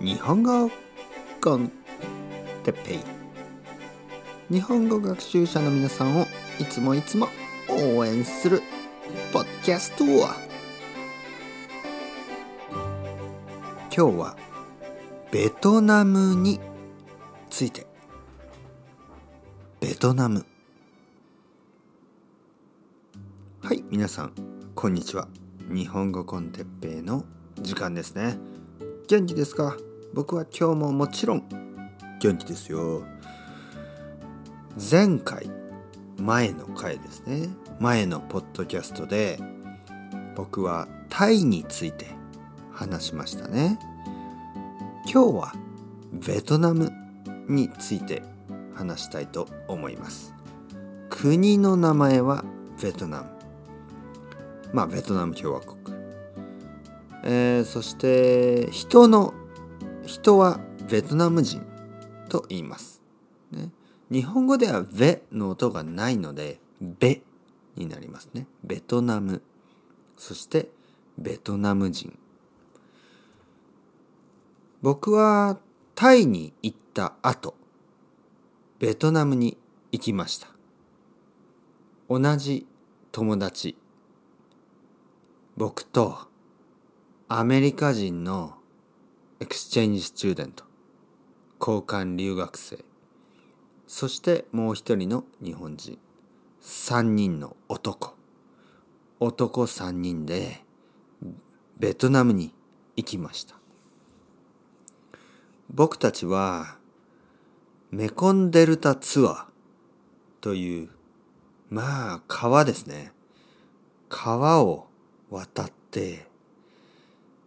日本語コンテペイ。日本語学習者の皆さんをいつもいつも応援するポッキャストは。今日はベトナムについて。ベトナム。はい皆さんこんにちは。日本語コンテッペイの時間ですね。元気ですか？僕は今日ももちろん元気ですよ。前回前の回ですね。前のポッドキャストで僕はタイについて話しましたね。今日はベトナムについて話したいと思います。国の名前はベトナム。まあベトナム共和国、えー、そして人の人はベトナム人と言います、ね、日本語では「ベ」の音がないので「ベ」になりますね。ベトナム。そしてベトナム人。僕はタイに行った後ベトナムに行きました。同じ友達。僕とアメリカ人の exchange student 交換留学生。そしてもう一人の日本人。3人の男。男3人でベトナムに行きました。僕たちはメコンデルタツアーというまあ川ですね。川を渡って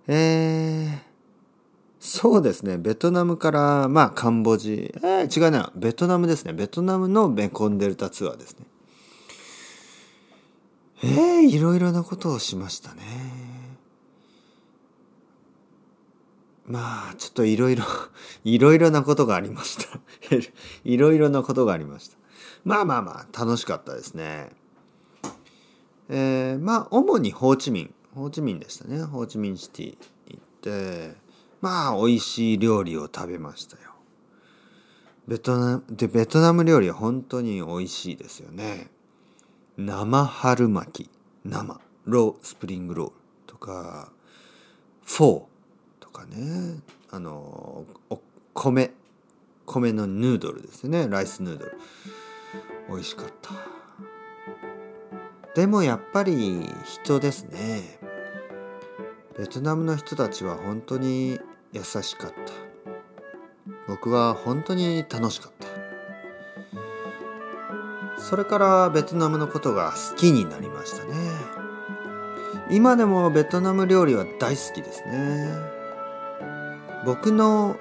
えー、そうですね。ベトナムからまあカンボジえー、違うな。ベトナムですね。ベトナムのメコンデルタツアーですね。えー、いろいろなことをしましたね。まあちょっといろいろ いろいろなことがありました。いろいろなことがありました。まあまあまあ楽しかったですね。えー、まあ主にホーチミン。ホーチミンでしたね。ホーチミンシティ行ってまあ美味しい料理を食べましたよ。ベトナムでベトナム料理は本当に美味しいですよね。生春巻き。生。ロースプリングロールとか。フォー。とかね。あのお米。米のヌードルですね。ライスヌードル。美味しかった。でもやっぱり人ですね。ベトナムの人たちは本当に優しかった。僕は本当に楽しかった。それからベトナムのことが好きになりましたね。今でもベトナム料理は大好きですね。僕の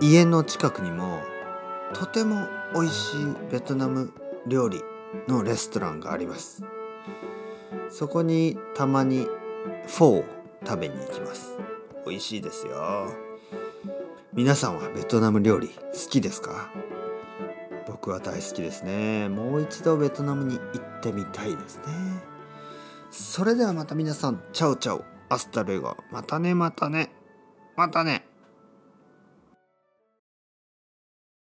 家の近くにもとても美味しいベトナム料理のレストランがあります。そこにたまにフォーを食べに行きます。美味しいですよ。皆さんはベトナム料理好きですか？僕は大好きですね。もう一度ベトナムに行ってみたいですね。それではまた皆さんチャオチャオ。アスタルエゴ。またねまたね。またね。